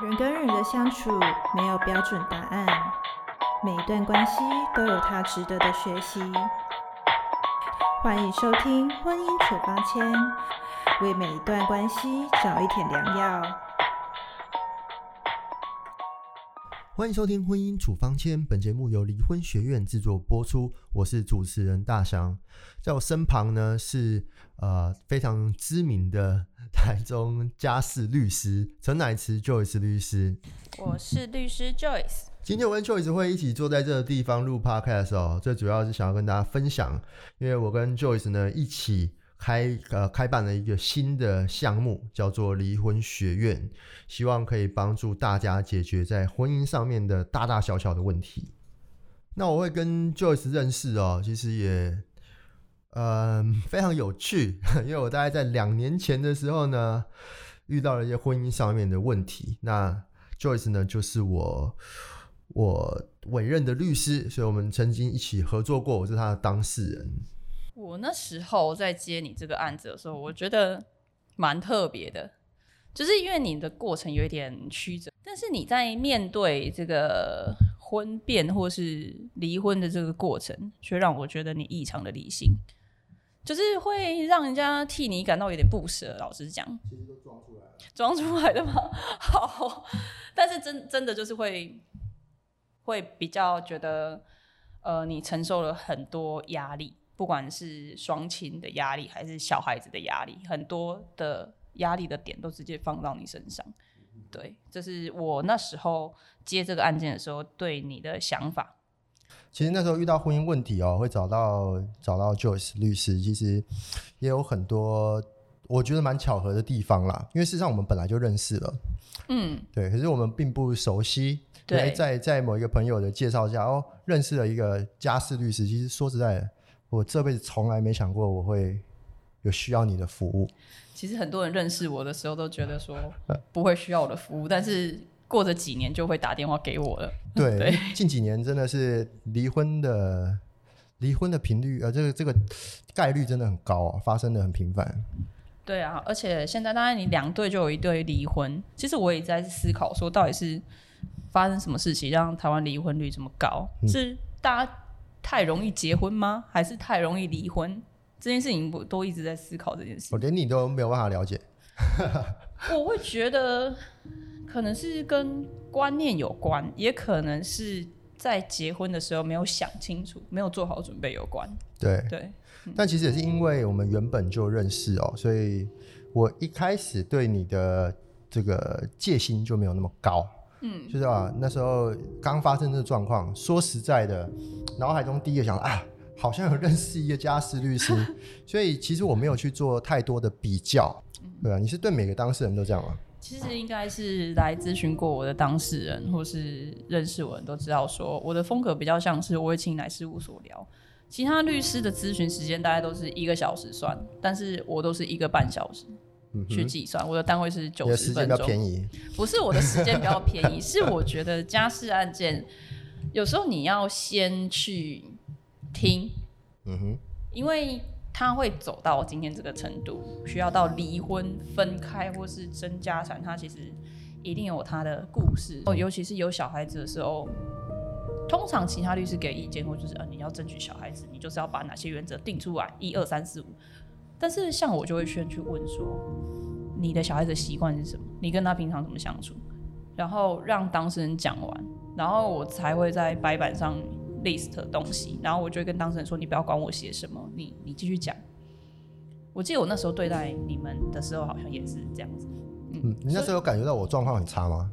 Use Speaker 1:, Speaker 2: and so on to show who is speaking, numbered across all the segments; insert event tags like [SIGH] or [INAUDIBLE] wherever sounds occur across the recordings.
Speaker 1: 人跟人的相处没有标准答案，每一段关系都有它值得的学习。欢迎收听《婚姻处方签》，为每一段关系找一点良药。
Speaker 2: 欢迎收听《婚姻处方签》，本节目由离婚学院制作播出。我是主持人大祥，在我身旁呢是呃非常知名的台中家事律师陈乃慈 Joyce 律师。
Speaker 3: 我是律师 Joyce。
Speaker 2: 今天我跟 Joyce 会一起坐在这个地方录 Podcast 哦，最主要是想要跟大家分享，因为我跟 Joyce 呢一起。开呃开办了一个新的项目，叫做离婚学院，希望可以帮助大家解决在婚姻上面的大大小小的问题。那我会跟 Joyce 认识哦，其实也呃非常有趣，因为我大概在两年前的时候呢，遇到了一些婚姻上面的问题。那 Joyce 呢，就是我我委任的律师，所以我们曾经一起合作过，我是他的当事人。
Speaker 3: 我那时候在接你这个案子的时候，我觉得蛮特别的，就是因为你的过程有一点曲折，但是你在面对这个婚变或是离婚的这个过程，却让我觉得你异常的理性，就是会让人家替你感到有点不舍。老实讲，
Speaker 2: 其实都装出来了，
Speaker 3: 装出来的吗？[LAUGHS] 好，但是真真的就是会会比较觉得，呃，你承受了很多压力。不管是双亲的压力，还是小孩子的压力，很多的压力的点都直接放到你身上。对，这是我那时候接这个案件的时候对你的想法。
Speaker 2: 其实那时候遇到婚姻问题哦，会找到找到 Joyce 律师，其实也有很多我觉得蛮巧合的地方啦。因为事实上我们本来就认识了，嗯，对，可是我们并不熟悉。对，在在某一个朋友的介绍下，哦，认识了一个家事律师。其实说实在。我这辈子从来没想过我会有需要你的服务。
Speaker 3: 其实很多人认识我的时候都觉得说不会需要我的服务，但是过着几年就会打电话给我了。
Speaker 2: 对，[LAUGHS] 近几年真的是离婚的离婚的频率，呃，这个这个概率真的很高啊，发生的很频繁。
Speaker 3: 对啊，而且现在当然你两对就有一对离婚，其实我也在思考说，到底是发生什么事情让台湾离婚率这么高？是大家。太容易结婚吗？还是太容易离婚？这件事情我都一直在思考这件事。
Speaker 2: 我连你都没有办法了解。[LAUGHS]
Speaker 3: 我会觉得可能是跟观念有关，也可能是在结婚的时候没有想清楚，没有做好准备有关。
Speaker 2: 对
Speaker 3: 对，
Speaker 2: 但其实也是因为我们原本就认识哦，所以我一开始对你的这个戒心就没有那么高。嗯，就是啊，那时候刚发生这个状况，说实在的，脑海中第一个想啊，好像有认识一个家事律师，[LAUGHS] 所以其实我没有去做太多的比较，对啊？你是对每个当事人都这样吗？
Speaker 3: 其实应该是来咨询过我的当事人，或是认识我人都知道，说我的风格比较像是我会请来事务所聊，其他律师的咨询时间大概都是一个小时算，但是我都是一个半小时。去计算，我的单位是九十分钟。
Speaker 2: 便宜，
Speaker 3: 不是我的时间比较便宜，[LAUGHS] 是我觉得家事案件有时候你要先去听，嗯哼，因为他会走到今天这个程度，需要到离婚、分开或是争家产，他其实一定有他的故事。哦，尤其是有小孩子的时候，通常其他律师给意见或就是啊，你要争取小孩子，你就是要把哪些原则定出来，一二三四五。但是像我就会先去问说，你的小孩子习惯是什么？你跟他平常怎么相处？然后让当事人讲完，然后我才会在白板上 list 东西，然后我就会跟当事人说，你不要管我写什么，你你继续讲。我记得我那时候对待你们的时候，好像也是这样子。
Speaker 2: 嗯，你那时候有感觉到我状况很差吗？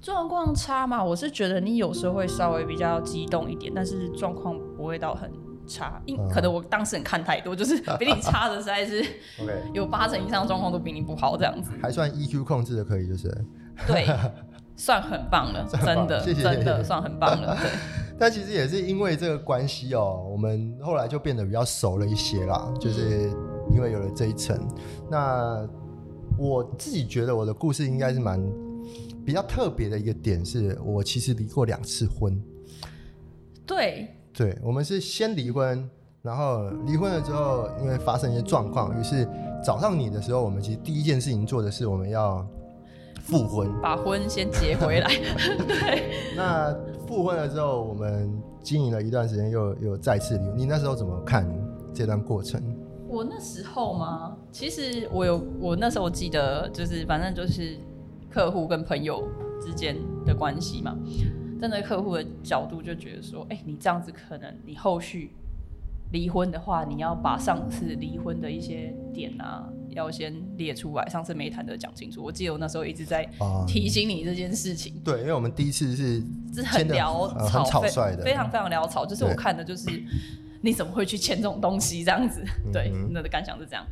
Speaker 3: 状况差嘛？我是觉得你有时候会稍微比较激动一点，但是状况不会到很。差，因可能我当事人看太多，就是 [LAUGHS] 比你差的实在是，有八成以上状况都比你不好这样子。
Speaker 2: 还算 EQ 控制的可以，就是
Speaker 3: 对，[LAUGHS] 算很棒了，真的，真的算很棒了。对，[LAUGHS]
Speaker 2: 但其实也是因为这个关系哦，我们后来就变得比较熟了一些啦，就是因为有了这一层。那我自己觉得我的故事应该是蛮比较特别的一个点，是我其实离过两次婚。
Speaker 3: 对。
Speaker 2: 对，我们是先离婚，然后离婚了之后，因为发生一些状况，于是找上你的时候，我们其实第一件事情做的是我们要复婚，
Speaker 3: 把婚先结回来。[LAUGHS] 对。
Speaker 2: 那复婚了之后，我们经营了一段时间，又又再次离婚。你那时候怎么看这段过程？
Speaker 3: 我那时候吗？其实我有，我那时候记得就是反正就是客户跟朋友之间的关系嘛。站在客户的角度就觉得说，哎，你这样子可能你后续离婚的话，你要把上次离婚的一些点啊，要先列出来。上次没谈的讲清楚。我记得我那时候一直在提醒你这件事情。
Speaker 2: 对，因为我们第一次是
Speaker 3: 是很潦草、
Speaker 2: 草率的，
Speaker 3: 非常非常潦草。就是我看的就是你怎么会去签这种东西这样子？对，那的感想是这样。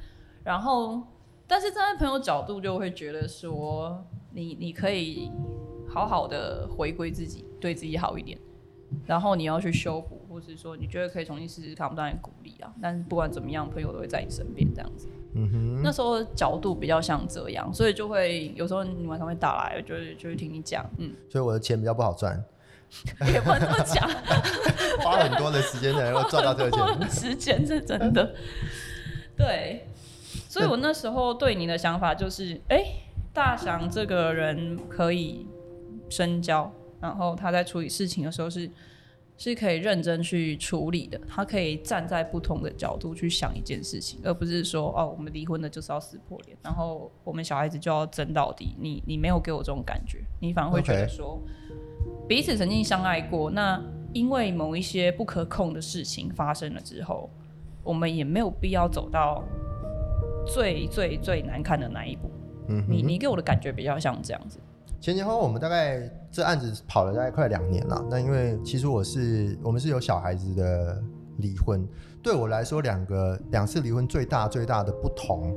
Speaker 3: 然后，但是站在朋友角度就会觉得说，你你可以好好的回归自己。对自己好一点，然后你要去修补，或是说你觉得可以重新试试看，我们当然鼓励啊。但是不管怎么样，朋友都会在你身边这样子。嗯哼，那时候角度比较像这样，所以就会有时候你晚上会打来，就是就是听你讲。嗯，
Speaker 2: 所以我的钱比较不好赚，
Speaker 3: 也不能这么讲，[LAUGHS]
Speaker 2: 花很多的时间才能够赚到这个钱。[LAUGHS]
Speaker 3: 时间是真的，对。所以我那时候对你的想法就是，哎，大祥这个人可以深交。然后他在处理事情的时候是是可以认真去处理的，他可以站在不同的角度去想一件事情，而不是说哦，我们离婚了就是要撕破脸，然后我们小孩子就要争到底。你你没有给我这种感觉，你反而会觉得说彼此曾经相爱过，那因为某一些不可控的事情发生了之后，我们也没有必要走到最最最难看的那一步。嗯，你你给我的感觉比较像这样子。
Speaker 2: 前前后后我们大概这案子跑了大概快两年了。那因为其实我是我们是有小孩子的离婚，对我来说两个两次离婚最大最大的不同，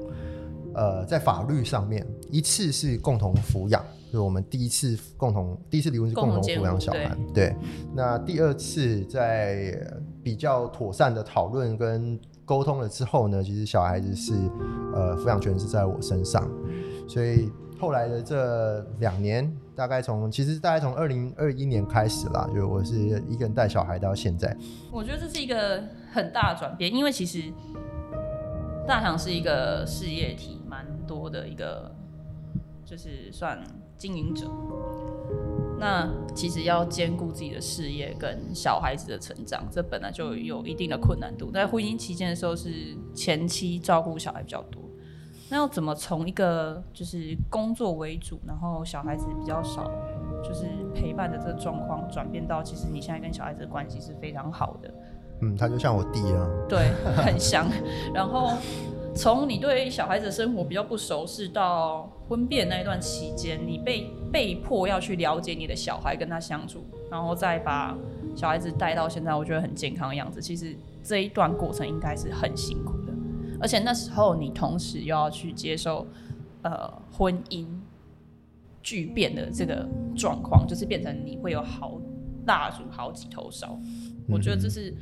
Speaker 2: 呃，在法律上面，一次是共同抚养，就是我们第一次共同第一次离婚是共同抚养小孩，对。那第二次在比较妥善的讨论跟沟通了之后呢，其实小孩子是呃抚养权是在我身上，所以。后来的这两年，大概从其实大概从二零二一年开始啦，就我是一个人带小孩到现在。
Speaker 3: 我觉得这是一个很大的转变，因为其实大强是一个事业体蛮多的一个，就是算经营者。那其实要兼顾自己的事业跟小孩子的成长，这本来就有一定的困难度。在婚姻期间的时候，是前期照顾小孩比较多。那要怎么从一个就是工作为主，然后小孩子比较少，就是陪伴的这个状况，转变到其实你现在跟小孩子的关系是非常好的。
Speaker 2: 嗯，他就像我弟啊。
Speaker 3: 对，很像。然后从你对小孩子的生活比较不熟悉，到婚变那一段期间，你被被迫要去了解你的小孩，跟他相处，然后再把小孩子带到现在，我觉得很健康的样子。其实这一段过程应该是很辛苦。而且那时候你同时又要去接受，呃，婚姻巨变的这个状况，就是变成你会有好蜡烛好几头烧。我觉得这是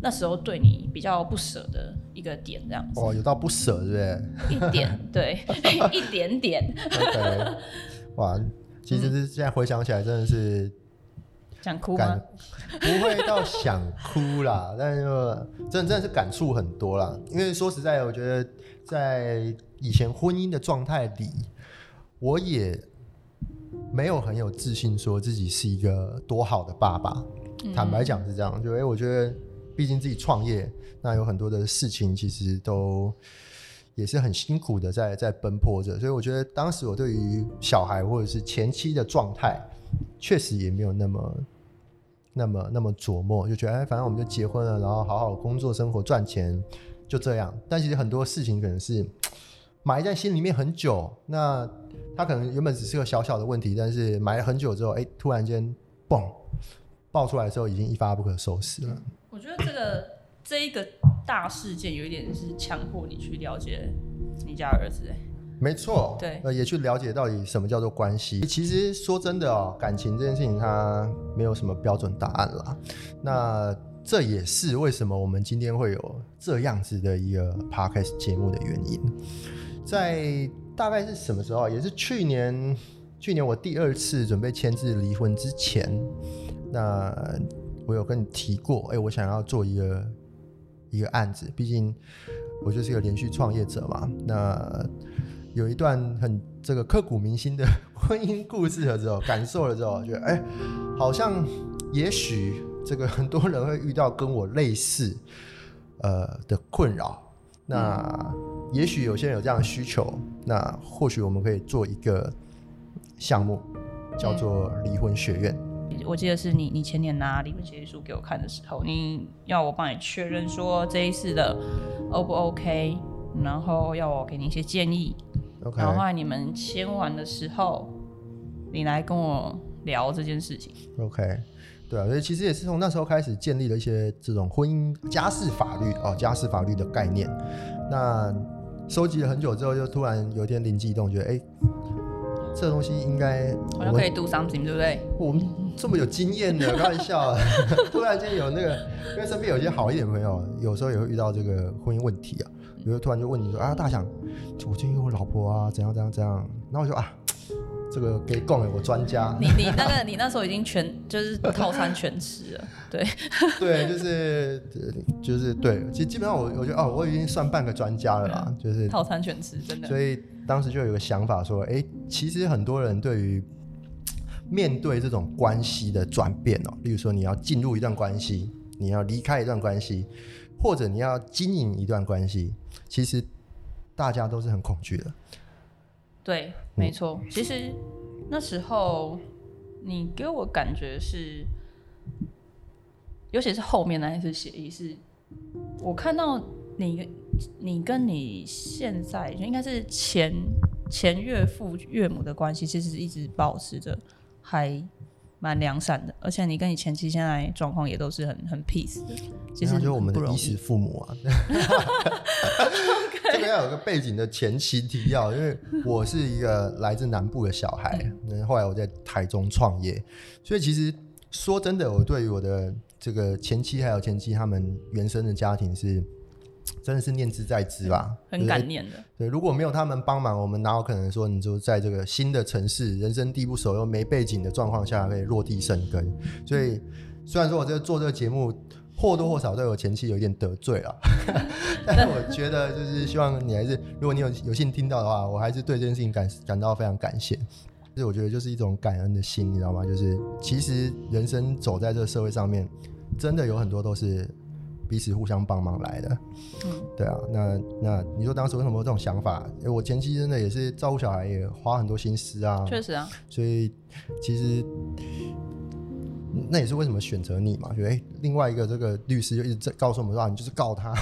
Speaker 3: 那时候对你比较不舍的一个点，这样子。
Speaker 2: 哦，有到不舍，对不
Speaker 3: 对？一点，对，[LAUGHS] 一点点。
Speaker 2: 哇，其实是现在回想起来，真的是。
Speaker 3: 想哭吗？
Speaker 2: 不会到想哭啦，[LAUGHS] 但是真真的是感触很多啦。因为说实在，我觉得在以前婚姻的状态里，我也没有很有自信，说自己是一个多好的爸爸。坦白讲是这样，就哎，我觉得毕竟自己创业，那有很多的事情其实都也是很辛苦的，在在奔波着。所以我觉得当时我对于小孩或者是前妻的状态，确实也没有那么。那么那么琢磨，就觉得哎，反正我们就结婚了，然后好好工作、生活、赚钱，就这样。但其实很多事情可能是埋在心里面很久，那他可能原本只是个小小的问题，但是埋了很久之后，哎，突然间嘣爆出来的时候，已经一发不可收拾了。
Speaker 3: 我觉得这个这一个大事件有一点是强迫你去了解你家儿子，
Speaker 2: 没错，
Speaker 3: 对，
Speaker 2: 呃，也去了解到底什么叫做关系。其实说真的哦，感情这件事情它没有什么标准答案啦。那这也是为什么我们今天会有这样子的一个 podcast 节目的原因。在大概是什么时候？也是去年，去年我第二次准备签字离婚之前，那我有跟你提过，哎，我想要做一个一个案子，毕竟我就是一个连续创业者嘛。那有一段很这个刻骨铭心的婚姻故事了之后，感受了之后，觉得哎，好像也许这个很多人会遇到跟我类似呃的困扰。那也许有些人有这样的需求，那或许我们可以做一个项目，叫做离婚学院。
Speaker 3: 我记得是你，你前年拿离婚协议书给我看的时候，你要我帮你确认说这一次的 O 不 OK，然后要我给你一些建议。
Speaker 2: OK。
Speaker 3: 然后后来你们签完的时候，你来跟我聊这件事情。
Speaker 2: OK。对啊，所以其实也是从那时候开始建立了一些这种婚姻家事法律哦，家事法律的概念。那收集了很久之后，就突然有一天灵机一动，觉得哎，这东西应该
Speaker 3: 好像可以 do something，对不对？
Speaker 2: 我们这么有经验的，开玩笑，[LAUGHS] 突然间有那个，因为身边有些好一点的朋友，有时候也会遇到这个婚姻问题啊，有时候突然就问你说啊，大想，我最近有我老婆啊，怎样怎样怎样，然后我就啊。这个给供给我专家，
Speaker 3: 你你那个你那时候已经全就是套餐全吃了，对 [LAUGHS]
Speaker 2: 对，就是就是对，其实基本上我我觉得哦，我已经算半个专家了啦，就是
Speaker 3: 套餐全吃，真的。
Speaker 2: 所以当时就有个想法说，哎，其实很多人对于面对这种关系的转变哦，例如说你要进入一段关系，你要离开一段关系，或者你要经营一段关系，其实大家都是很恐惧的。
Speaker 3: 对，没错。其实那时候你给我感觉是，尤其是后面那一次协议，是我看到你，你跟你现在应该是前前岳父岳母的关系，其实一直保持着还蛮良善的，而且你跟你前妻现在状况也都是很很 peace 的。其实
Speaker 2: 就我们的衣食父母啊。[LAUGHS] 这个要有个背景的前期提要，因为我是一个来自南部的小孩，那后来我在台中创业，所以其实说真的，我对于我的这个前妻还有前妻他们原生的家庭是真的是念之在之吧，
Speaker 3: 很感念的。
Speaker 2: 对，如果没有他们帮忙，我们哪有可能说你就在这个新的城市，人生地不熟又没背景的状况下可以落地生根？所以虽然说我这做这个节目。或多或少对我前妻有一点得罪了，[LAUGHS] 但是我觉得就是希望你还是，如果你有有幸听到的话，我还是对这件事情感感到非常感谢。其实我觉得就是一种感恩的心，你知道吗？就是其实人生走在这个社会上面，真的有很多都是彼此互相帮忙来的。嗯，对啊。那那你说当时为什么有这种想法？哎，我前期真的也是照顾小孩，也花很多心思啊。
Speaker 3: 确实啊。
Speaker 2: 所以其实。那也是为什么选择你嘛？觉得哎，另外一个这个律师就一直在告诉我们说，你就是告他，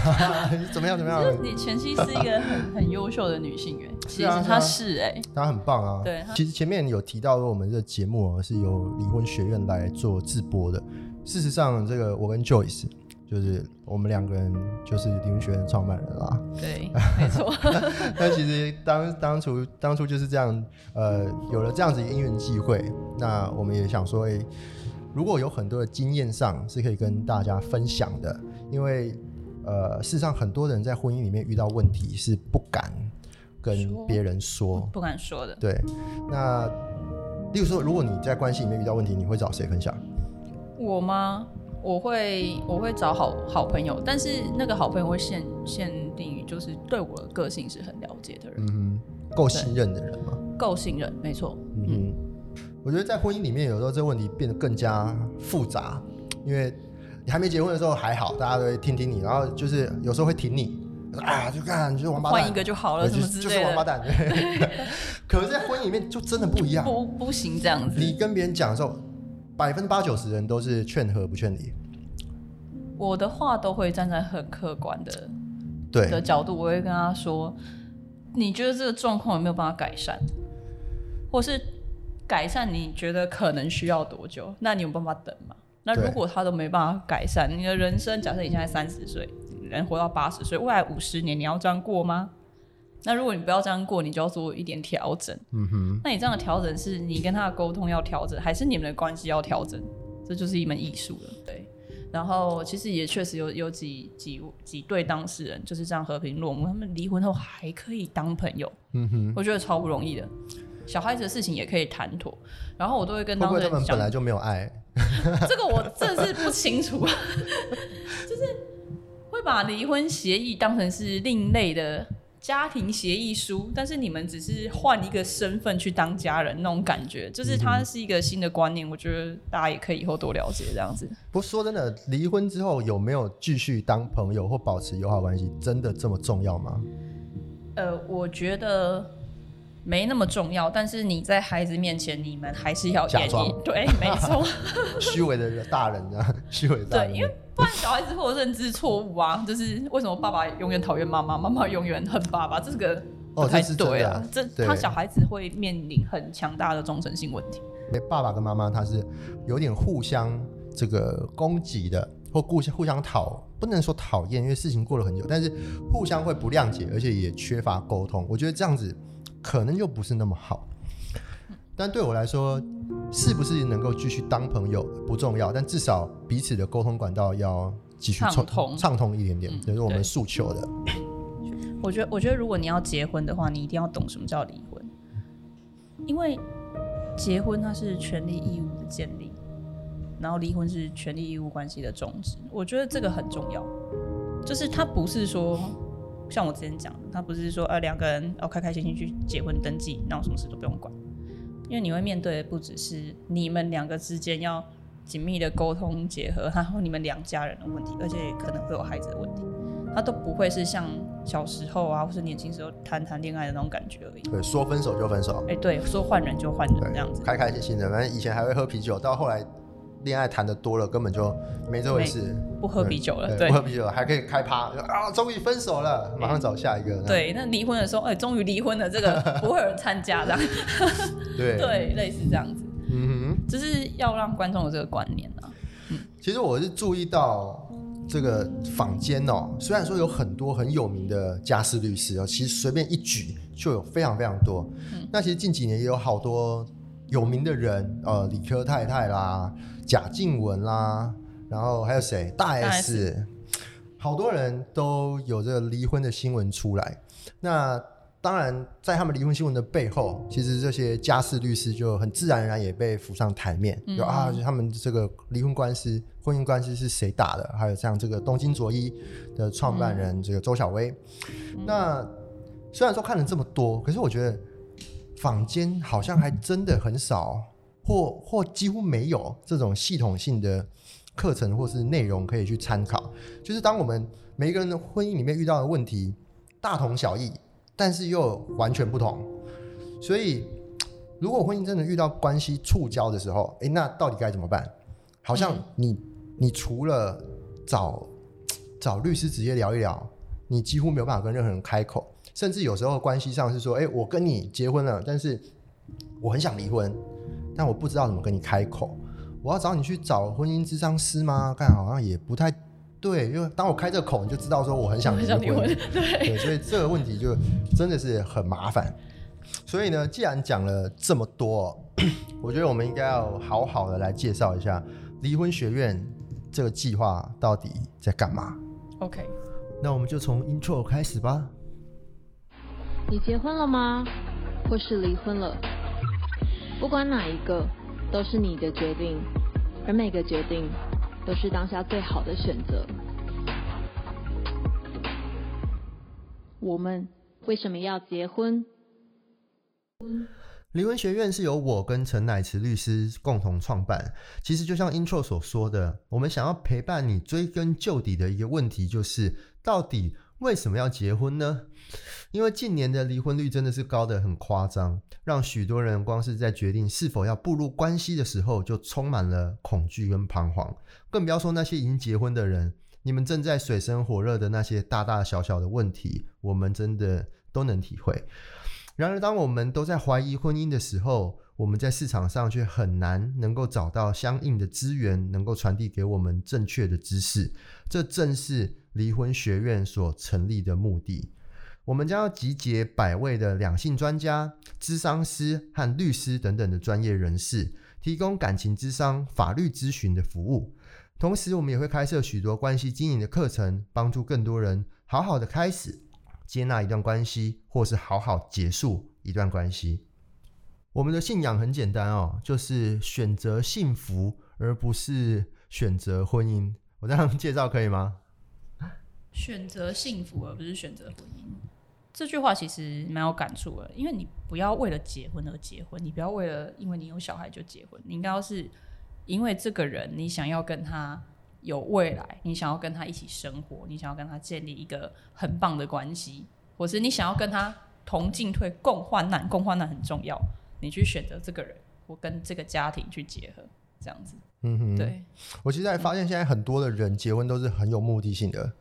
Speaker 2: 怎么样怎么样？
Speaker 3: 你前妻是一个很很优秀的女性哎，[LAUGHS] 其实她是哎，
Speaker 2: 她很棒啊。
Speaker 3: 对，
Speaker 2: 其实前面有提到说，我们这个节目啊是由离婚学院来做直播的。事实上，这个我跟 Joyce 就是我们两个人就是离婚学院创办人啦。
Speaker 3: 对，没错。[LAUGHS]
Speaker 2: 但其实当当初当初就是这样，呃，有了这样子一个因缘机会，那我们也想说，哎。如果有很多的经验上是可以跟大家分享的，因为呃，事实上很多人在婚姻里面遇到问题是不敢跟别人说，
Speaker 3: 不敢说的。
Speaker 2: 对，那例如说，如果你在关系里面遇到问题，你会找谁分享？
Speaker 3: 我吗？我会我会找好好朋友，但是那个好朋友会限限定于就是对我的个性是很了解的人，
Speaker 2: 嗯，够信任的人吗？
Speaker 3: 够信任，没错，嗯。
Speaker 2: 我觉得在婚姻里面，有时候这个问题变得更加复杂，因为你还没结婚的时候还好，大家都会听听你，然后就是有时候会挺你，啊，就看就是王八蛋，
Speaker 3: 换一个就好了，什么之类
Speaker 2: 的，就是王八蛋。[LAUGHS] 可是，在婚姻里面就真的不一样，[LAUGHS]
Speaker 3: 不不行这样子。
Speaker 2: 你跟别人讲的时候，百分之八九十人都是劝和不劝离。
Speaker 3: 我的话都会站在很客观的
Speaker 2: 对
Speaker 3: 的角度，我会跟他说，你觉得这个状况有没有办法改善，或是？改善你觉得可能需要多久？那你有办法等吗？那如果他都没办法改善，你的人生假设你现在三十岁，人活到八十岁，未来五十年你要这样过吗？那如果你不要这样过，你就要做一点调整。嗯哼。那你这样的调整是你跟他的沟通要调整，还是你们的关系要调整？这就是一门艺术了。对。然后其实也确实有有几几几对当事人就是这样和平落幕，他们离婚后还可以当朋友。嗯哼。我觉得超不容易的。小孩子的事情也可以谈妥，然后我都会跟当事人
Speaker 2: 讲。本来就没有爱，[LAUGHS]
Speaker 3: 这个我真的是不清楚。[LAUGHS] 就是会把离婚协议当成是另类的家庭协议书，但是你们只是换一个身份去当家人那种感觉，就是它是一个新的观念，我觉得大家也可以以后多了解这样子。
Speaker 2: 不过说真的，离婚之后有没有继续当朋友或保持友好关系，真的这么重要吗？
Speaker 3: 呃，我觉得没那么重要，但是你在孩子面前，你们还是要
Speaker 2: 假装
Speaker 3: 对，没错，[LAUGHS]
Speaker 2: 虚伪的大人啊，[LAUGHS] 虚伪的大人。
Speaker 3: 对，因为不然小孩子会有认知错误啊，就是为什么爸爸永远讨厌妈妈，妈妈永远恨爸爸，这个
Speaker 2: 哦，
Speaker 3: 太
Speaker 2: 是
Speaker 3: 对啊，
Speaker 2: 这
Speaker 3: 他小孩子会面临很强大的忠诚性问题。
Speaker 2: 爸爸跟妈妈他是有点互相这个攻击的，或互相互相讨，不能说讨厌，因为事情过了很久，但是互相会不谅解，而且也缺乏沟通。我觉得这样子可能就不是那么好。但对我来说，是不是能够继续当朋友不重要，但至少彼此的沟通管道要继续
Speaker 3: 畅通
Speaker 2: 畅通一点点，这是我们诉求的。
Speaker 3: 我觉得，我觉得如果你要结婚的话，你一定要懂什么叫离婚，因为结婚它是权利义务的建立，然后离婚是权利义务关系的终止。我觉得这个很重要，就是它不是说像我之前讲的，他不是说呃两个人要开开心心去结婚登记，那我什么事都不用管。因为你会面对的不只是你们两个之间要紧密的沟通结合，然后你们两家人的问题，而且可能会有孩子的问题，他都不会是像小时候啊，或是年轻时候谈谈恋爱的那种感觉而已。
Speaker 2: 对，说分手就分手。
Speaker 3: 哎，对，说换人就换人这样子，
Speaker 2: 开开心心的。反正以前还会喝啤酒，到后来。恋爱谈的多了，根本就没这回事。
Speaker 3: 不喝啤酒了，对，
Speaker 2: 不喝啤酒还可以开趴啊！终于分手了，马上找下一个。
Speaker 3: 对，那离婚的时候，哎，终于离婚了，这个 [LAUGHS] 不会有人参加的。
Speaker 2: 对 [LAUGHS]
Speaker 3: 对，类似这样子。嗯哼，就是要让观众有这个观念啊。
Speaker 2: 嗯，其实我是注意到这个坊间哦，虽然说有很多很有名的家事律师哦，其实随便一举就有非常非常多。嗯，那其实近几年也有好多有名的人，呃，理科太太啦。贾静雯啦，然后还有谁？大 S，好多人都有这个离婚的新闻出来。那当然，在他们离婚新闻的背后，其实这些家事律师就很自然而然也被浮上台面。有啊，他们这个离婚官司、婚姻官司是谁打的？还有像这个东京卓一的创办人这个周小薇。那虽然说看了这么多，可是我觉得坊间好像还真的很少。或或几乎没有这种系统性的课程或是内容可以去参考。就是当我们每一个人的婚姻里面遇到的问题大同小异，但是又完全不同。所以，如果婚姻真的遇到关系触礁的时候，诶，那到底该怎么办？好像你你除了找找律师直接聊一聊，你几乎没有办法跟任何人开口。甚至有时候关系上是说，诶，我跟你结婚了，但是我很想离婚。但我不知道怎么跟你开口，我要找你去找婚姻智商师吗？看好像也不太对，因为当我开这个口，你就知道说我很想离婚，对，所以这个问题就真的是很麻烦。所以呢，既然讲了这么多，[COUGHS] 我觉得我们应该要好好的来介绍一下离婚学院这个计划到底在干嘛。
Speaker 3: OK，
Speaker 2: 那我们就从 intro 开始吧。
Speaker 4: 你结婚了吗？或是离婚了？不管哪一个，都是你的决定，而每个决定都是当下最好的选择。我们为什么要结婚？
Speaker 2: 离婚学院是由我跟陈乃慈律师共同创办。其实就像 intro 所说的，我们想要陪伴你追根究底的一个问题，就是到底为什么要结婚呢？因为近年的离婚率真的是高的很夸张。让许多人光是在决定是否要步入关系的时候，就充满了恐惧跟彷徨。更不要说那些已经结婚的人，你们正在水深火热的那些大大小小的问题，我们真的都能体会。然而，当我们都在怀疑婚姻的时候，我们在市场上却很难能够找到相应的资源，能够传递给我们正确的知识。这正是离婚学院所成立的目的。我们将要集结百位的两性专家、咨商师和律师等等的专业人士，提供感情咨商、法律咨询的服务。同时，我们也会开设许多关系经营的课程，帮助更多人好好的开始接纳一段关系，或是好好结束一段关系。我们的信仰很简单哦，就是选择幸福，而不是选择婚姻。我这样介绍可以吗？
Speaker 3: 选择幸福，而不是选择婚姻。这句话其实蛮有感触的，因为你不要为了结婚而结婚，你不要为了因为你有小孩就结婚，你应该要是因为这个人，你想要跟他有未来，你想要跟他一起生活，你想要跟他建立一个很棒的关系，或是你想要跟他同进退、共患难，共患难很重要，你去选择这个人，或跟这个家庭去结合，这样子。
Speaker 2: 嗯哼，
Speaker 3: 对，
Speaker 2: 我其实还发现现在很多的人结婚都是很有目的性的。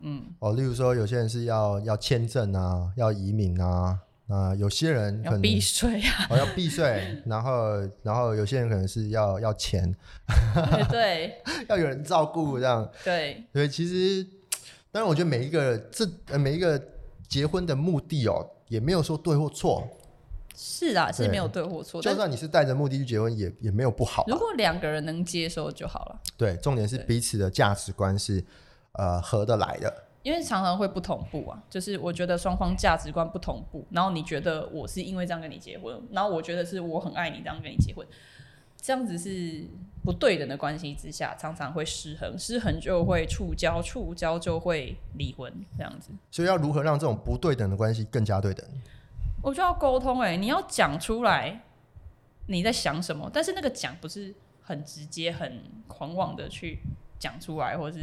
Speaker 3: 嗯，
Speaker 2: 哦，例如说有些人是要要签证啊，要移民啊，啊，有些人可能
Speaker 3: 要避税啊，
Speaker 2: 哦要避税，然后然后有些人可能是要要钱，
Speaker 3: 对 [LAUGHS]
Speaker 2: 要有人照顾这样。
Speaker 3: 对。
Speaker 2: 所以，其实当然我觉得每一个这呃每一个结婚的目的哦，也没有说对或错，
Speaker 3: 是啊，是
Speaker 2: 对。
Speaker 3: 没有对或错，
Speaker 2: 就算你是带着目的去结婚，也也没有不好啊、
Speaker 3: 如果两个人能接受就好了，
Speaker 2: 对，重点是彼此的价值观是呃合得来的。
Speaker 3: 因为常常会不同步啊，就是我觉得双方价值观不同步，然后你觉得我是因为这样跟你结婚，然后我觉得是我很爱你这样跟你结婚，这样子是不对等的关系之下，常常会失衡，失衡就会触礁，触礁就会离婚，这样子。
Speaker 2: 所以要如何让这种不对等的关系更加对等？
Speaker 3: 我就要沟通哎、你要讲出来你在想什么，但是那个讲不是很直接、很狂妄的去讲出来，或是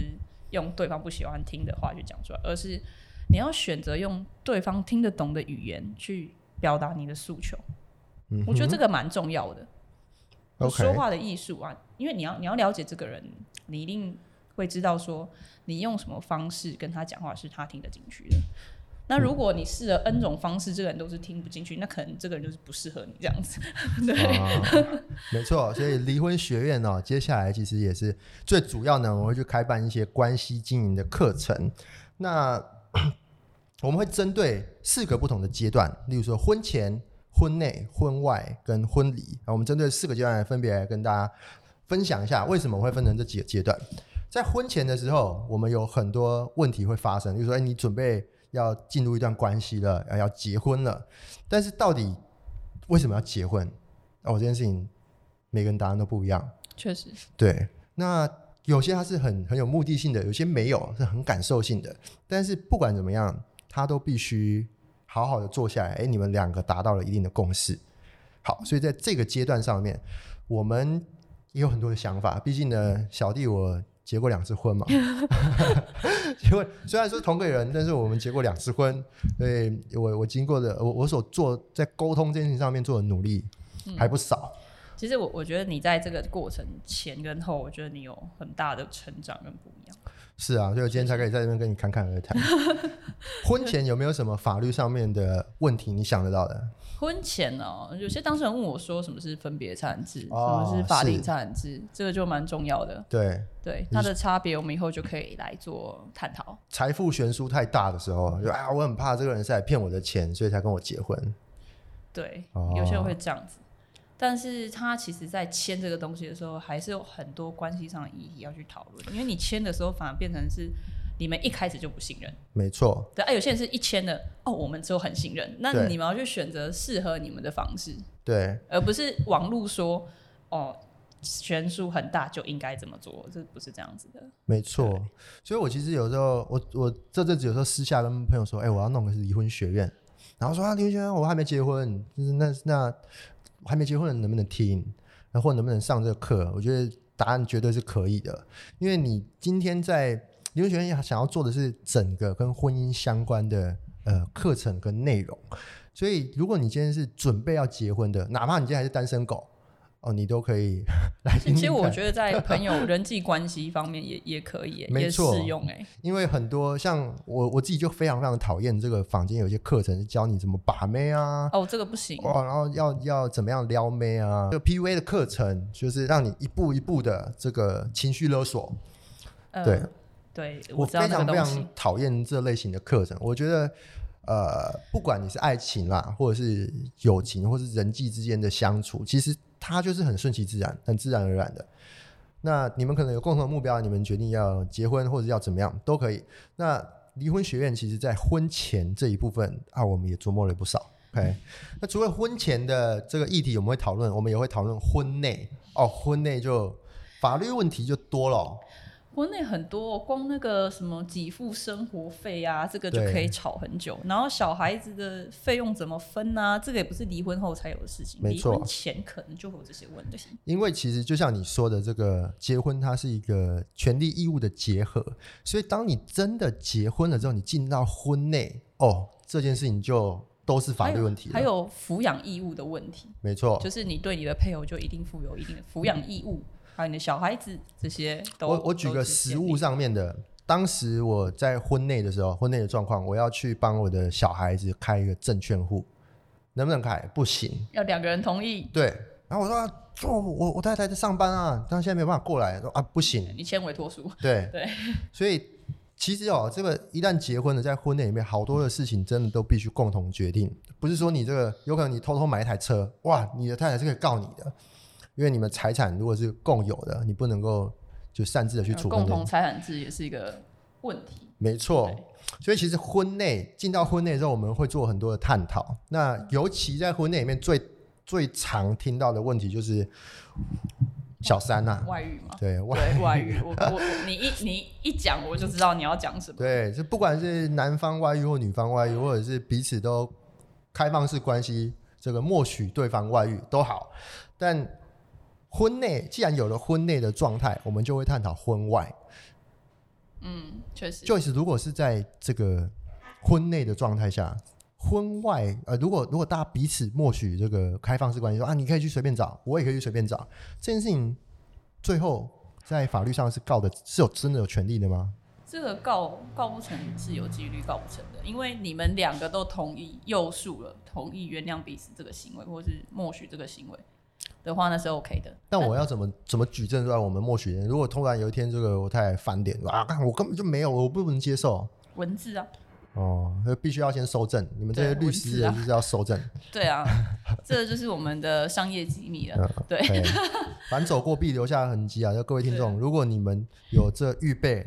Speaker 3: 用对方不喜欢听的话去讲出来，而是你要选择用对方听得懂的语言去表达你的诉求。
Speaker 2: 嗯，
Speaker 3: 我觉得这个蛮重要的
Speaker 2: ，OK
Speaker 3: 说话的艺术啊，因为你要你要了解这个人，你一定会知道说你用什么方式跟他讲话是他听得进去的。那如果你试了 N 种方式，这个人都是听不进去，那可能这个人就是不适合你这样子。[LAUGHS] 对，
Speaker 2: 啊，[LAUGHS] 没错，所以离婚学院呢、接下来其实也是最主要呢，我们会去开办一些关系经营的课程。那 [CLEARS THROAT] 我们会针对四个不同的阶段，例如说婚前、婚内、婚外跟婚礼。啊，我们针对四个阶段分别来跟大家分享一下，为什么会分成这几个阶段。在婚前的时候，我们有很多问题会发生，比如说，哎，你准备要进入一段关系了，要要结婚了，但是到底为什么要结婚？哦，这件事情每个人答案都不一样。
Speaker 3: 确实，
Speaker 2: 对，那有些他是很很有目的性的，有些没有，是很感受性的。但是不管怎么样，他都必须好好的坐下来，哎，你们两个达到了一定的共识。好，所以在这个阶段上面，我们也有很多的想法。毕竟呢，小弟我结过两次婚嘛，[LAUGHS] 结婚虽然说同个人，但是我们结过两次婚，所以我我经过的我我所做在沟通这件事情上面做的努力还不少。
Speaker 3: 其实我我觉得你在这个过程前跟后，我觉得你有很大的成长跟不一样。
Speaker 2: 是啊，所以我今天才可以在这边跟你侃侃而谈。[LAUGHS] 婚前有没有什么法律上面的问题你想得到的？
Speaker 3: 婚前哦，有些当事人问我说什么是分别产制，
Speaker 2: 哦
Speaker 3: 什么是法定
Speaker 2: 是
Speaker 3: 产制，这个就蛮重要的。
Speaker 2: 对，
Speaker 3: 对它的差别，我们以后就可以来做探讨。
Speaker 2: 财富悬殊太大的时候，就啊，我很怕这个人是来骗我的钱，所以才跟我结婚。
Speaker 3: 对，
Speaker 2: 哦
Speaker 3: 有些人会这样子，但是他其实在签这个东西的时候，还是有很多关系上的议题要去讨论，因为你签的时候反而变成是你们一开始就不信任。
Speaker 2: 没错，
Speaker 3: 对啊，有些人是一签的哦，我们就很信任，那你们要去选择适合你们的方式，
Speaker 2: 对，
Speaker 3: 而不是网络说哦悬殊很大就应该怎么做，这不是这样子的。
Speaker 2: 没错。所以我其实有时候，我我这阵子有时候私下跟朋友说，哎、我要弄个是离婚学院，然后说啊，离婚学院我还没结婚，就是那那我还没结婚的能不能听，然后能不能上这个课？我觉得答案绝对是可以的，因为你今天在留学院想要做的是整个跟婚姻相关的呃课程跟内容，所以如果你今天是准备要结婚的，哪怕你今天还是单身狗。哦，你都可以 [LAUGHS] 来听听
Speaker 3: 其实我觉得在朋友 [LAUGHS] 人际关系方面也也可以，也
Speaker 2: 没错
Speaker 3: 适用哎。
Speaker 2: 因为很多像我我自己就非常非常讨厌这个坊间有些课程是教你怎么把妹啊，
Speaker 3: 哦，这个不行。
Speaker 2: 哦，然后要要怎么样撩妹啊，这个 PUA 的课程就是让你一步一步的这个情绪勒索。
Speaker 3: 呃
Speaker 2: 对，
Speaker 3: 对，
Speaker 2: 我非常非常。讨厌这类型的课程。我觉得，呃，不管你是爱情啦，或者是友情，或是人际之间的相处，其实它就是很顺其自然、很自然而然的。那你们可能有共同的目标，你们决定要结婚或者要怎么样都可以。那离婚学院其实在婚前这一部分啊，我们也琢磨了不少。OK，那除了婚前的这个议题，我们会讨论，我们也会讨论婚内哦，婚内就法律问题就多了哦、
Speaker 3: 国内很多，光那个什么给付生活费啊，这个就可以吵很久。然后小孩子的费用怎么分啊？这个也不是离婚后才有的事情，
Speaker 2: 没错
Speaker 3: 离婚前可能就会有这些问题。
Speaker 2: 因为其实就像你说的，这个结婚它是一个权利义务的结合，所以当你真的结婚了之后，你进到婚内，哦，这件事情就都是法律问题還。
Speaker 3: 还有抚养义务的问题，
Speaker 2: 没错，
Speaker 3: 就是你对你的配偶就一定负有一定的抚养义务，还有你的小孩子这些都。
Speaker 2: 我我举个实物上面的，当时我在婚内的时候，婚内的状况，我要去帮我的小孩子开一个证券户，能不能开？不行。
Speaker 3: 要两个人同意，
Speaker 2: 对，然后我说、啊，哦、我我太太在上班啊，但现在没有办法过来，说啊不行。
Speaker 3: 你签委托书。
Speaker 2: 对 [LAUGHS]
Speaker 3: 对，
Speaker 2: 所以其实哦，这个一旦结婚了，在婚内里面好多的事情真的都必须共同决定，不是说你这个有可能你偷偷买一台车，哇，你的太太是可以告你的，因为你们财产如果是共有的，你不能够就擅自的去处分
Speaker 3: 共同财产制也是一个问题。
Speaker 2: 没错，所以其实婚内进到婚内之后，我们会做很多的探讨。那尤其在婚内里面最最常听到的问题就是小三呐、
Speaker 3: 外遇嘛，
Speaker 2: 对外
Speaker 3: 对外遇，我我我你一你一讲我就知道你要讲什么。
Speaker 2: 对，就不管是男方外遇或女方外遇，或者是彼此都开放式关系，这个默许对方外遇都好。但婚内既然有了婚内的状态，我们就会探讨婚外。
Speaker 3: 嗯，确实。
Speaker 2: Joyce，如果是在这个婚内的状态下，婚外呃，如果如果大家彼此默许这个开放式关系，说啊，你可以去随便找，我也可以去随便找，这件事情最后在法律上是告的是有真的有权利的吗？
Speaker 3: 这个告告不成是有几率告不成的，因为你们两个都同意诱诉了，同意原谅彼此这个行为，或是默许这个行为的话，那是 OK 的。
Speaker 2: 但我要怎么怎么举证出来我们默许人？如果突然有一天这个我太太翻脸说啊，干我根本就没有，我不能接受
Speaker 3: 文字啊，
Speaker 2: 哦，那必须要先收证。你们这些律师人就是要收证。[LAUGHS]
Speaker 3: 对啊，这就是我们的商业机密了。对，
Speaker 2: 反走过必留下痕迹啊！就各位听众，如果你们有这预备，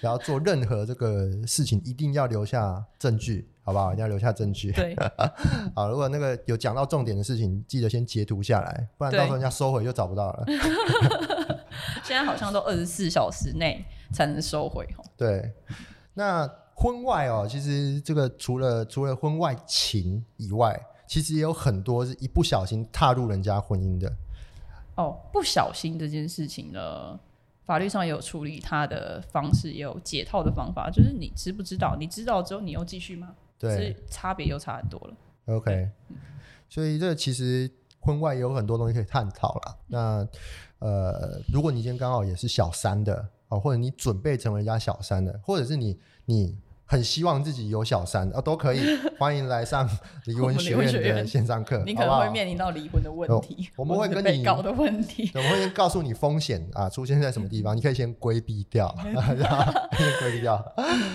Speaker 2: 然后做任何这个事情，一定要留下证据，好不好？一定要留下证据。
Speaker 3: 对，[LAUGHS]
Speaker 2: 好，如果那个有讲到重点的事情，记得先截图下来，不然到时候人家收回就找不到了。[LAUGHS]
Speaker 3: 现在好像都二十四小时内才能收回哦。
Speaker 2: 对，那婚外哦，其实这个除了除了婚外情以外，其实也有很多是一不小心踏入人家婚姻的。
Speaker 3: 哦，不小心这件事情呢，法律上也有处理它的方式，也有解套的方法。就是你知不知道？你知道之后，你又继续吗？
Speaker 2: 对
Speaker 3: 差别又差很多了。
Speaker 2: OK，所以这其实婚外也有很多东西可以探讨啦。那呃，如果你今天刚好也是小三的哦，或者你准备成为人家小三的，或者是你你很希望自己有小三啊、哦，都可以，[LAUGHS] 欢迎来上 [LAUGHS] 离婚学院的线上课，[LAUGHS]
Speaker 3: 你可能会面临到离婚的问题，
Speaker 2: 哦我们会跟你
Speaker 3: 被告的问题。
Speaker 2: 我们会先告诉你风险啊，出现在什么地方，你可以先规避掉，先规避掉。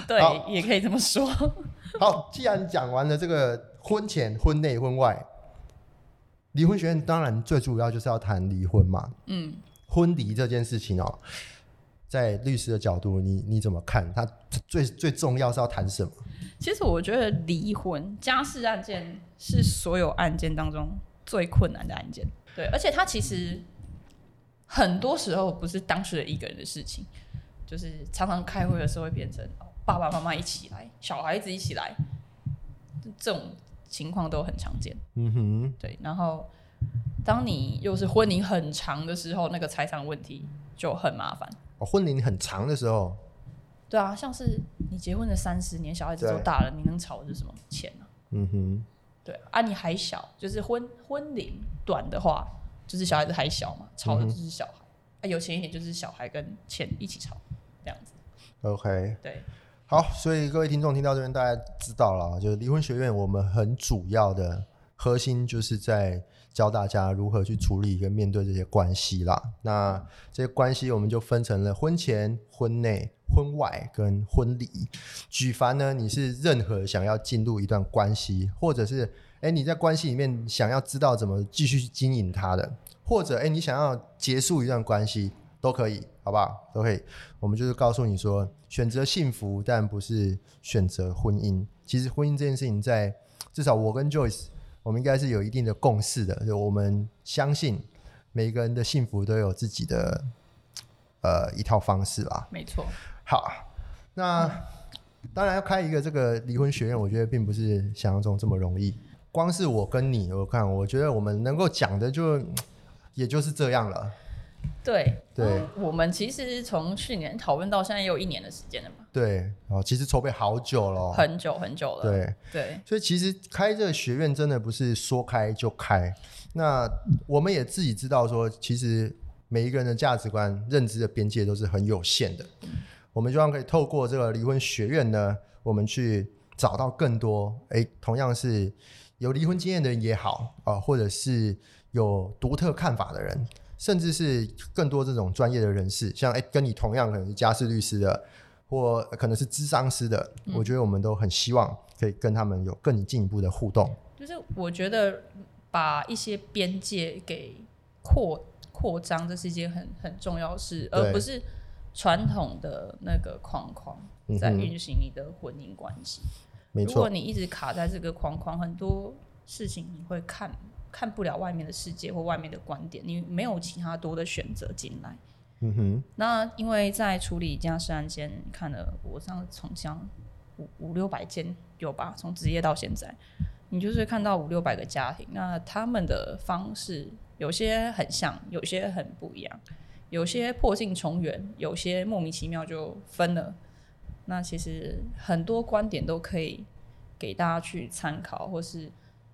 Speaker 3: 对，也可以这么说。
Speaker 2: 好，既然讲完了这个婚前、婚内、婚外，离婚学院当然最主要就是要谈离婚嘛。
Speaker 3: 嗯，
Speaker 2: 婚离这件事情哦，在律师的角度，你你怎么看？他最最重要是要谈什么？
Speaker 3: 其实我觉得离婚家事案件是所有案件当中最困难的案件。对，而且它其实很多时候不是当事人一个人的事情，就是常常开会的时候会变成爸爸妈妈一起来，小孩子一起来，这种情况都很常见。
Speaker 2: 嗯哼，
Speaker 3: 对，然后当你又是婚龄很长的时候，那个财产问题就很麻烦。
Speaker 2: 哦，婚龄很长的时候，
Speaker 3: 对啊，像是你结婚了三十年，小孩子都大了，你能吵的是什么？钱呢、
Speaker 2: 嗯哼，
Speaker 3: 对啊，你还小，就是婚婚龄短的话，就是小孩子还小嘛，吵的就是小孩。啊，有钱一点就是小孩跟钱一起吵，这样子。
Speaker 2: OK，
Speaker 3: 对，
Speaker 2: 好，所以各位听众听到这边，大家知道了啊，就是离婚学院，我们很主要的核心就是在教大家如何去处理跟面对这些关系啦。那这些关系我们就分成了婚前、婚内、婚外跟婚礼。举凡呢，你是任何想要进入一段关系，或者是哎你在关系里面想要知道怎么继续经营它的，或者哎你想要结束一段关系，都可以，好不好？都可以。我们就是告诉你说，选择幸福，但不是选择婚姻。其实婚姻这件事情在，至少我跟 Joyce，我们应该是有一定的共识的，就我们相信每一个人的幸福都有自己的呃一套方式吧。
Speaker 3: 没错。
Speaker 2: 好，那当然要开一个这个离婚学院，我觉得并不是想象中这么容易。光是我跟你，我看我觉得我们能够讲的就也就是这样了。
Speaker 3: 对
Speaker 2: 对，
Speaker 3: 我们其实从去年讨论到现在也有一年的时间了嘛。
Speaker 2: 对，哦，其实筹备好久了，
Speaker 3: 很久很久了。
Speaker 2: 对
Speaker 3: 对，
Speaker 2: 所以其实开这个学院真的不是说开就开。那我们也自己知道说，其实每一个人的价值观、认知的边界都是很有限的。我们希望可以透过这个离婚学院呢，我们去找到更多哎，同样是有离婚经验的人也好啊，或者是有独特看法的人。甚至是更多这种专业的人士，像哎，跟你同样可能是家事律师的，或可能是智商师的，我觉得我们都很希望可以跟他们有更进一步的互动。
Speaker 3: 就是我觉得把一些边界给扩扩张，这是一件很很重要的事，而不是传统的那个框框在运行你的婚姻关系。
Speaker 2: 没错，
Speaker 3: 如果你一直卡在这个框框，很多事情你会看。看不了外面的世界或外面的观点，你没有其他多的选择进来。
Speaker 2: 嗯哼。
Speaker 3: 那因为在处理家事案件，看了我上从像五五六百件有吧，从职业到现在，你就是看到五六百个家庭，那他们的方式有些很像，有些很不一样，有些破镜重圆，有些莫名其妙就分了。那其实很多观点都可以给大家去参考，或是。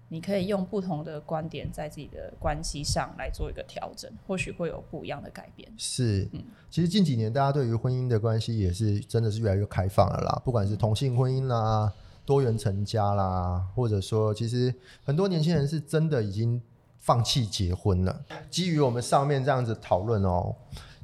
Speaker 3: 你可以用不同的观点在自己的关系上来做一个调整，或许会有不一样的改变。
Speaker 2: 是，嗯，其实近几年大家对于婚姻的关系也是真的是越来越开放了啦，不管是同性婚姻啦、多元成家啦，或者说其实很多年轻人是真的已经放弃结婚了。基于我们上面这样子讨论哦，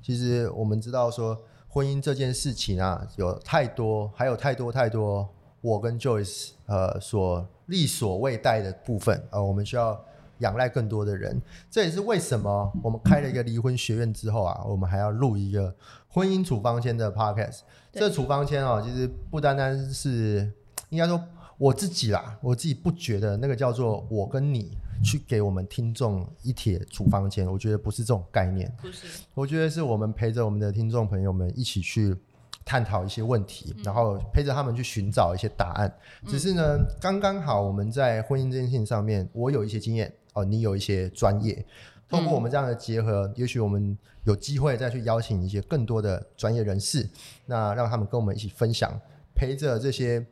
Speaker 2: 其实我们知道说婚姻这件事情啊，有太多，还有太多太多。我跟 Joyce 呃所力所未逮的部分呃，我们需要仰赖更多的人。这也是为什么我们开了一个离婚学院之后啊，我们还要录一个婚姻处方签的 Podcast。这处方签哦，其实不单单是应该说我自己啦，我自己不觉得那个叫做我跟你去给我们听众一帖处方签，我觉得不是这种概念。
Speaker 3: 不是，
Speaker 2: 我觉得是我们陪着我们的听众朋友们一起去。探讨一些问题，然后陪着他们去寻找一些答案。只是呢，刚刚好我们在婚姻这件事情上面，我有一些经验哦，你有一些专业。通过我们这样的结合，也许我们有机会再去邀请一些更多的专业人士，那让他们跟我们一起分享，陪着这些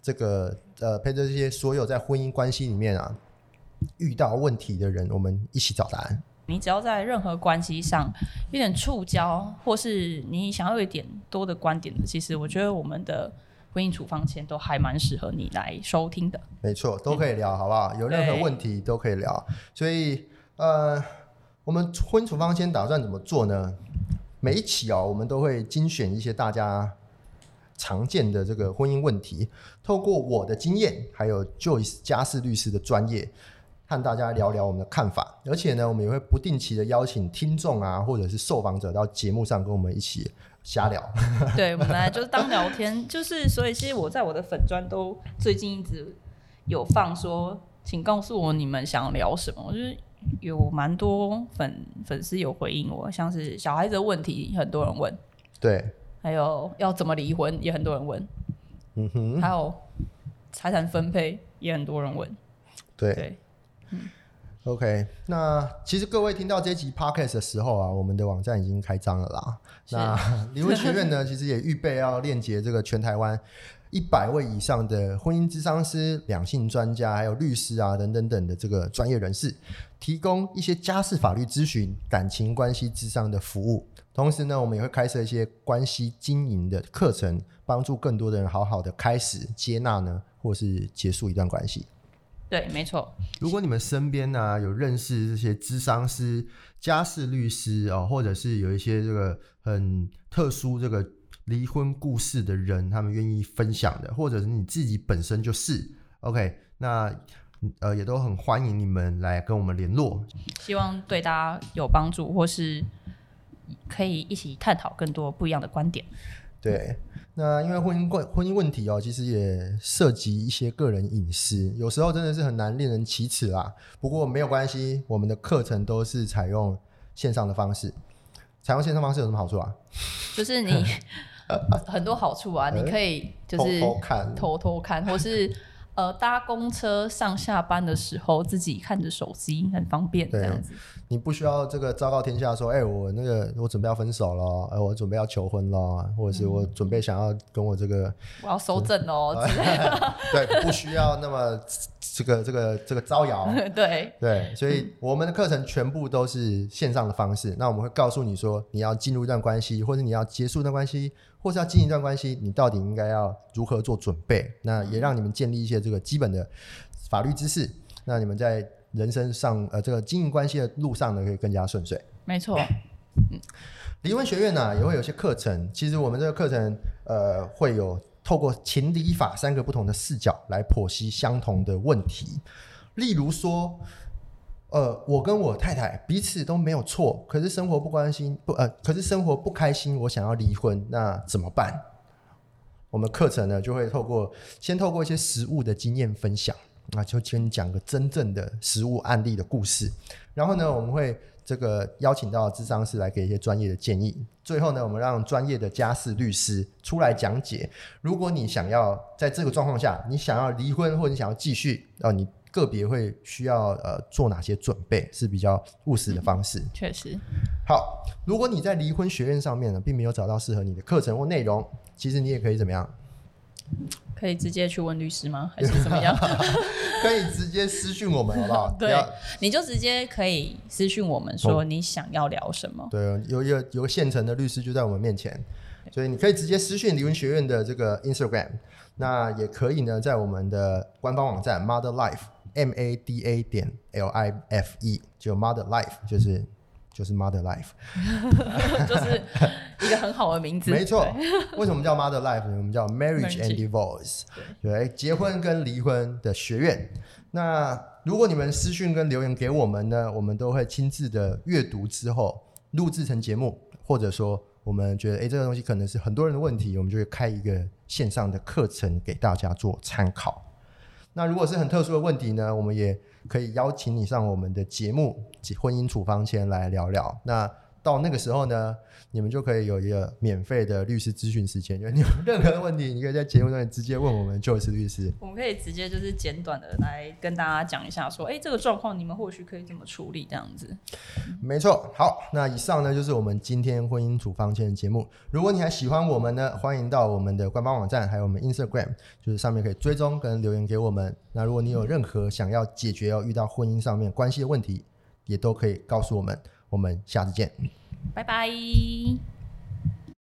Speaker 2: 这个呃，陪着这些所有在婚姻关系里面啊遇到问题的人，我们一起找答案。
Speaker 3: 你只要在任何关系上有点触礁，或是你想要有一点多的观点的，其实我觉得我们的婚姻处方签都还蛮适合你来收听的。
Speaker 2: 没错，都可以聊，好不好？有任何问题都可以聊。所以，呃，我们婚姻处方签打算怎么做呢？每一期哦，我们都会精选一些大家常见的这个婚姻问题，透过我的经验，还有 Joyce 家事律师的专业。和大家聊聊我们的看法，而且呢，我们也会不定期的邀请听众啊，或者是受访者到节目上跟我们一起瞎聊。[LAUGHS]
Speaker 3: 对，本来就是当聊天，就是所以其实我在我的粉砖都最近一直有放说，请告诉我你们想聊什么。就是有蛮多粉粉丝有回应我，像是小孩子的问题，很多人问。
Speaker 2: 对。
Speaker 3: 还有要怎么离婚，也很多人问。
Speaker 2: 嗯哼。
Speaker 3: 还有财产分配，也很多人问。
Speaker 2: 对。OK，那其实各位听到这集 Podcast 的时候啊，我们的网站已经开张了啦。那 [LAUGHS] 离婚学院呢，其实也预备要链接这个全台湾一百位以上的婚姻咨商师、两性专家，还有律师啊等等等的这个专业人士，提供一些家事法律咨询、感情关系咨商的服务。同时呢，我们也会开设一些关系经营的课程，帮助更多的人好好的开始接纳呢，或是结束一段关系。
Speaker 3: 对，没错。
Speaker 2: 如果你们身边呢有认识这些智商师、家事律师哦，或者是有一些这个很特殊这个离婚故事的人，他们愿意分享的，或者是你自己本身就是 OK，那呃也都很欢迎你们来跟我们联络。
Speaker 3: 希望对大家有帮助，或是可以一起探讨更多不一样的观点。
Speaker 2: 对。那因为婚姻问婚姻问题哦，其实也涉及一些个人隐私，有时候真的是很难令人启齿啦。不过没有关系，我们的课程都是采用线上的方式。采用线上方式有什么好处啊？[LAUGHS]
Speaker 3: 就是你 [LAUGHS] 很多好处啊，你可以就是
Speaker 2: 偷偷看
Speaker 3: 偷偷看，或是呃搭公车上下班的时候自己看着手机，很方便这
Speaker 2: 对
Speaker 3: 样子。
Speaker 2: 你不需要这个昭告天下说，哎、我那个我准备要分手了，哎、我准备要求婚了，或者是我准备想要跟我这个，
Speaker 3: 我要收整哦之类的。[LAUGHS]
Speaker 2: 对，不需要那么这个这个这个招摇。[LAUGHS]
Speaker 3: 对，
Speaker 2: 对，所以我们的课程全部都是线上的方式。那我们会告诉你说，你要进入一段关系，或者你要结束一段关系，或是要经营一段关系，你到底应该要如何做准备？那也让你们建立一些这个基本的法律知识。那你们在人生上，呃，这个经营关系的路上呢，可以更加顺遂。
Speaker 3: 没错，
Speaker 2: 离婚学院呢、也会有些课程。其实我们这个课程，呃，会有透过情理法三个不同的视角来剖析相同的问题。例如说，呃，我跟我太太彼此都没有错，可是生活不关心，不呃，可是生活不开心，我想要离婚，那怎么办？我们课程呢就会透过先透过一些实物的经验分享，啊，就先讲个真正的实物案例的故事，然后呢，我们会这个邀请到智商师来给一些专业的建议。最后呢，我们让专业的家事律师出来讲解。如果你想要在这个状况下，你想要离婚或者你想要继续，哦、你个别会需要呃做哪些准备是比较务实的方式。
Speaker 3: 确实，
Speaker 2: 好，如果你在离婚学院上面呢，并没有找到适合你的课程或内容，其实你也可以怎么样？
Speaker 3: 可以直接去问律师吗？[LAUGHS] 还是怎么样？[LAUGHS]
Speaker 2: 可以直接私讯我们，好不好？[LAUGHS]
Speaker 3: 对，你就直接可以私讯我们说你想要聊什么。
Speaker 2: 对，有一个有个现成的律师就在我们面前，所以你可以直接私讯离婚学院的这个 Instagram，那也可以呢，在我们的官方网站 Mother Life M A D A 点 L I F E，就 Mother Life 就是就是 Mother Life，[LAUGHS]
Speaker 3: 就是一个很好的名字。
Speaker 2: 没错。为什么叫 Mother Life 呢？我们叫 Marriage and Divorce，对，结婚跟离婚的学院。那如果你们私讯跟留言给我们呢，我们都会亲自的阅读之后录制成节目，或者说我们觉得诶这个东西可能是很多人的问题，我们就会开一个线上的课程给大家做参考。那如果是很特殊的问题呢，我们也可以邀请你上我们的节目《婚姻处方签》来聊聊。那到那个时候呢，你们就可以有一个免费的律师咨询时间，就是你有任何的问题，你可以在节目上面直接问我们 Joyce 律师。
Speaker 3: 我们可以直接就是简短的来跟大家讲一下，说，哎、这个状况你们或许可以怎么处理，这样子。
Speaker 2: 没错，好，那以上呢就是我们今天婚姻处方签的节目。如果你还喜欢我们呢，欢迎到我们的官方网站，还有我们 Instagram，就是上面可以追踪跟留言给我们。那如果你有任何想要解决要遇到婚姻上面关系的问题，也都可以告诉我们。我们下次见。
Speaker 3: 拜拜。